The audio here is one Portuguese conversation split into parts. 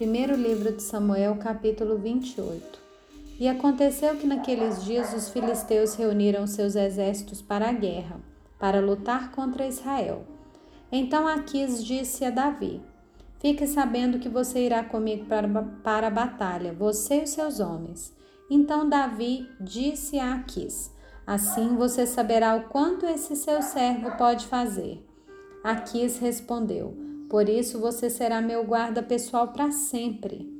Primeiro livro de Samuel, capítulo 28. E aconteceu que naqueles dias os filisteus reuniram seus exércitos para a guerra, para lutar contra Israel. Então Aquis disse a Davi: Fique sabendo que você irá comigo para, a batalha, você e os seus homens. Então Davi disse a Aquis: Assim você saberá o quanto esse seu servo pode fazer. Aquis respondeu: por isso você será meu guarda pessoal para sempre.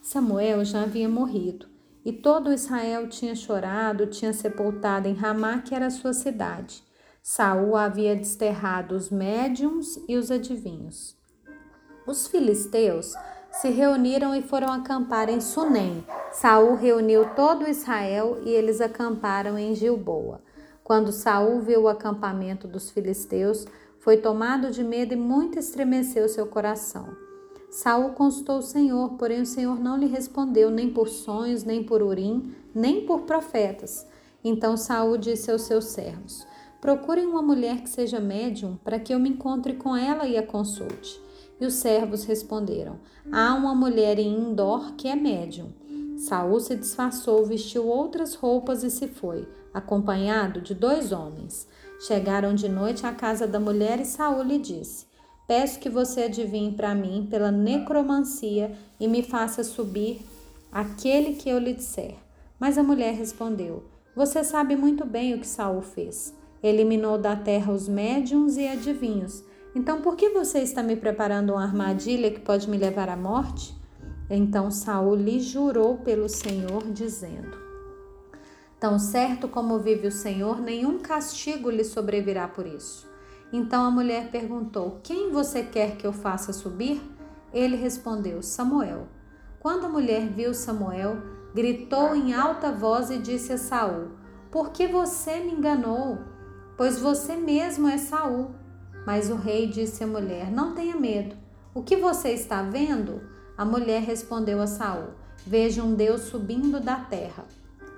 Samuel já havia morrido, e todo Israel tinha chorado, tinha sepultado em Ramá, que era sua cidade. Saul havia desterrado os médiums e os adivinhos. Os filisteus se reuniram e foram acampar em Sunem. Saul reuniu todo Israel e eles acamparam em Gilboa. Quando Saul viu o acampamento dos filisteus, foi tomado de medo e muito estremeceu seu coração. Saul consultou o Senhor, porém o Senhor não lhe respondeu nem por sonhos, nem por urim, nem por profetas. Então Saul disse aos seus servos: Procurem uma mulher que seja médium, para que eu me encontre com ela e a consulte. E os servos responderam: Há uma mulher em Indor que é médium. Saul se disfarçou, vestiu outras roupas e se foi, acompanhado de dois homens. Chegaram de noite à casa da mulher e Saul lhe disse: Peço que você adivinhe para mim pela necromancia e me faça subir aquele que eu lhe disser. Mas a mulher respondeu: Você sabe muito bem o que Saul fez. Eliminou da terra os médiums e adivinhos. Então por que você está me preparando uma armadilha que pode me levar à morte? Então Saul lhe jurou pelo Senhor, dizendo: Tão certo como vive o Senhor, nenhum castigo lhe sobrevirá por isso. Então a mulher perguntou: Quem você quer que eu faça subir? Ele respondeu: Samuel. Quando a mulher viu Samuel, gritou em alta voz e disse a Saul: Por que você me enganou? Pois você mesmo é Saul. Mas o rei disse à mulher: Não tenha medo. O que você está vendo? A mulher respondeu a Saul: Veja um Deus subindo da terra.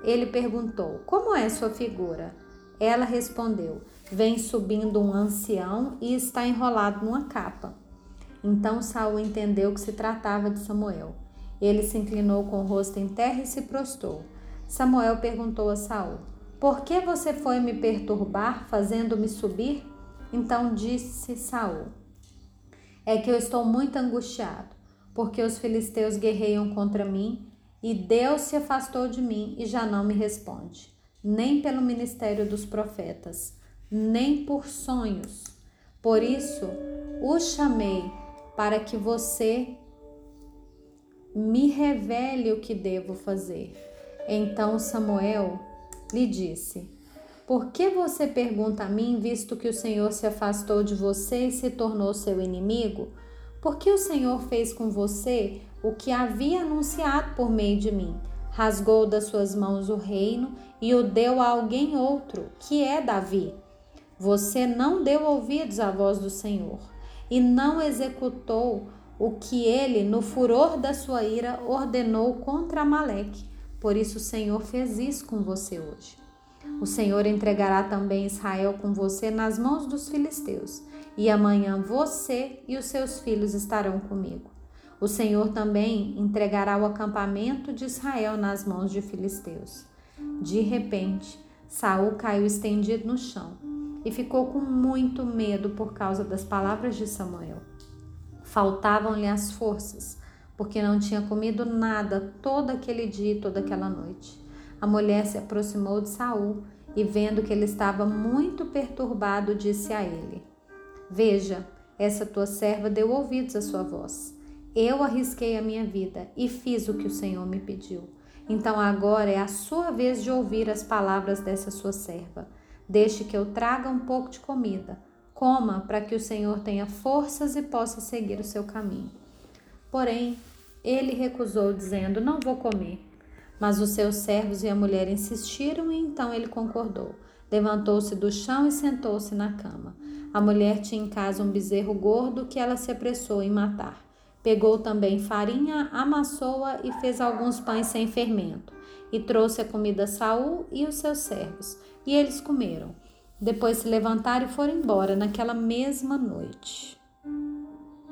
Ele perguntou: Como é sua figura? Ela respondeu: Vem subindo um ancião e está enrolado numa capa. Então Saul entendeu que se tratava de Samuel. Ele se inclinou com o rosto em terra e se prostrou. Samuel perguntou a Saul: Por que você foi me perturbar, fazendo-me subir? Então disse Saul: É que eu estou muito angustiado, porque os filisteus guerreiam contra mim e Deus se afastou de mim e já não me responde, nem pelo ministério dos profetas, nem por sonhos. Por isso, o chamei para que você me revele o que devo fazer. Então Samuel lhe disse: Por que você pergunta a mim, visto que o Senhor se afastou de você e se tornou seu inimigo? Por que o Senhor fez com você o que havia anunciado por meio de mim. Rasgou das suas mãos o reino e o deu a alguém outro, que é Davi. Você não deu ouvidos à voz do Senhor e não executou o que ele, no furor da sua ira, ordenou contra Amaleque. Por isso o Senhor fez isso com você hoje. O Senhor entregará também Israel com você nas mãos dos filisteus, e amanhã você e os seus filhos estarão comigo. O Senhor também entregará o acampamento de Israel nas mãos de filisteus. De repente, Saul caiu estendido no chão e ficou com muito medo por causa das palavras de Samuel. Faltavam-lhe as forças, porque não tinha comido nada todo aquele dia e toda aquela noite. A mulher se aproximou de Saul e, vendo que ele estava muito perturbado, disse a ele: Veja, essa tua serva deu ouvidos à sua voz. Eu arrisquei a minha vida e fiz o que o Senhor me pediu. Então agora é a sua vez de ouvir as palavras dessa sua serva. Deixe que eu traga um pouco de comida. Coma para que o Senhor tenha forças e possa seguir o seu caminho. Porém, ele recusou, dizendo: Não vou comer. Mas os seus servos e a mulher insistiram e então ele concordou. Levantou-se do chão e sentou-se na cama. A mulher tinha em casa um bezerro gordo que ela se apressou em matar. Pegou também farinha, amassou-a e fez alguns pães sem fermento. E trouxe a comida a Saul e os seus servos, e eles comeram. Depois se levantaram e foram embora naquela mesma noite.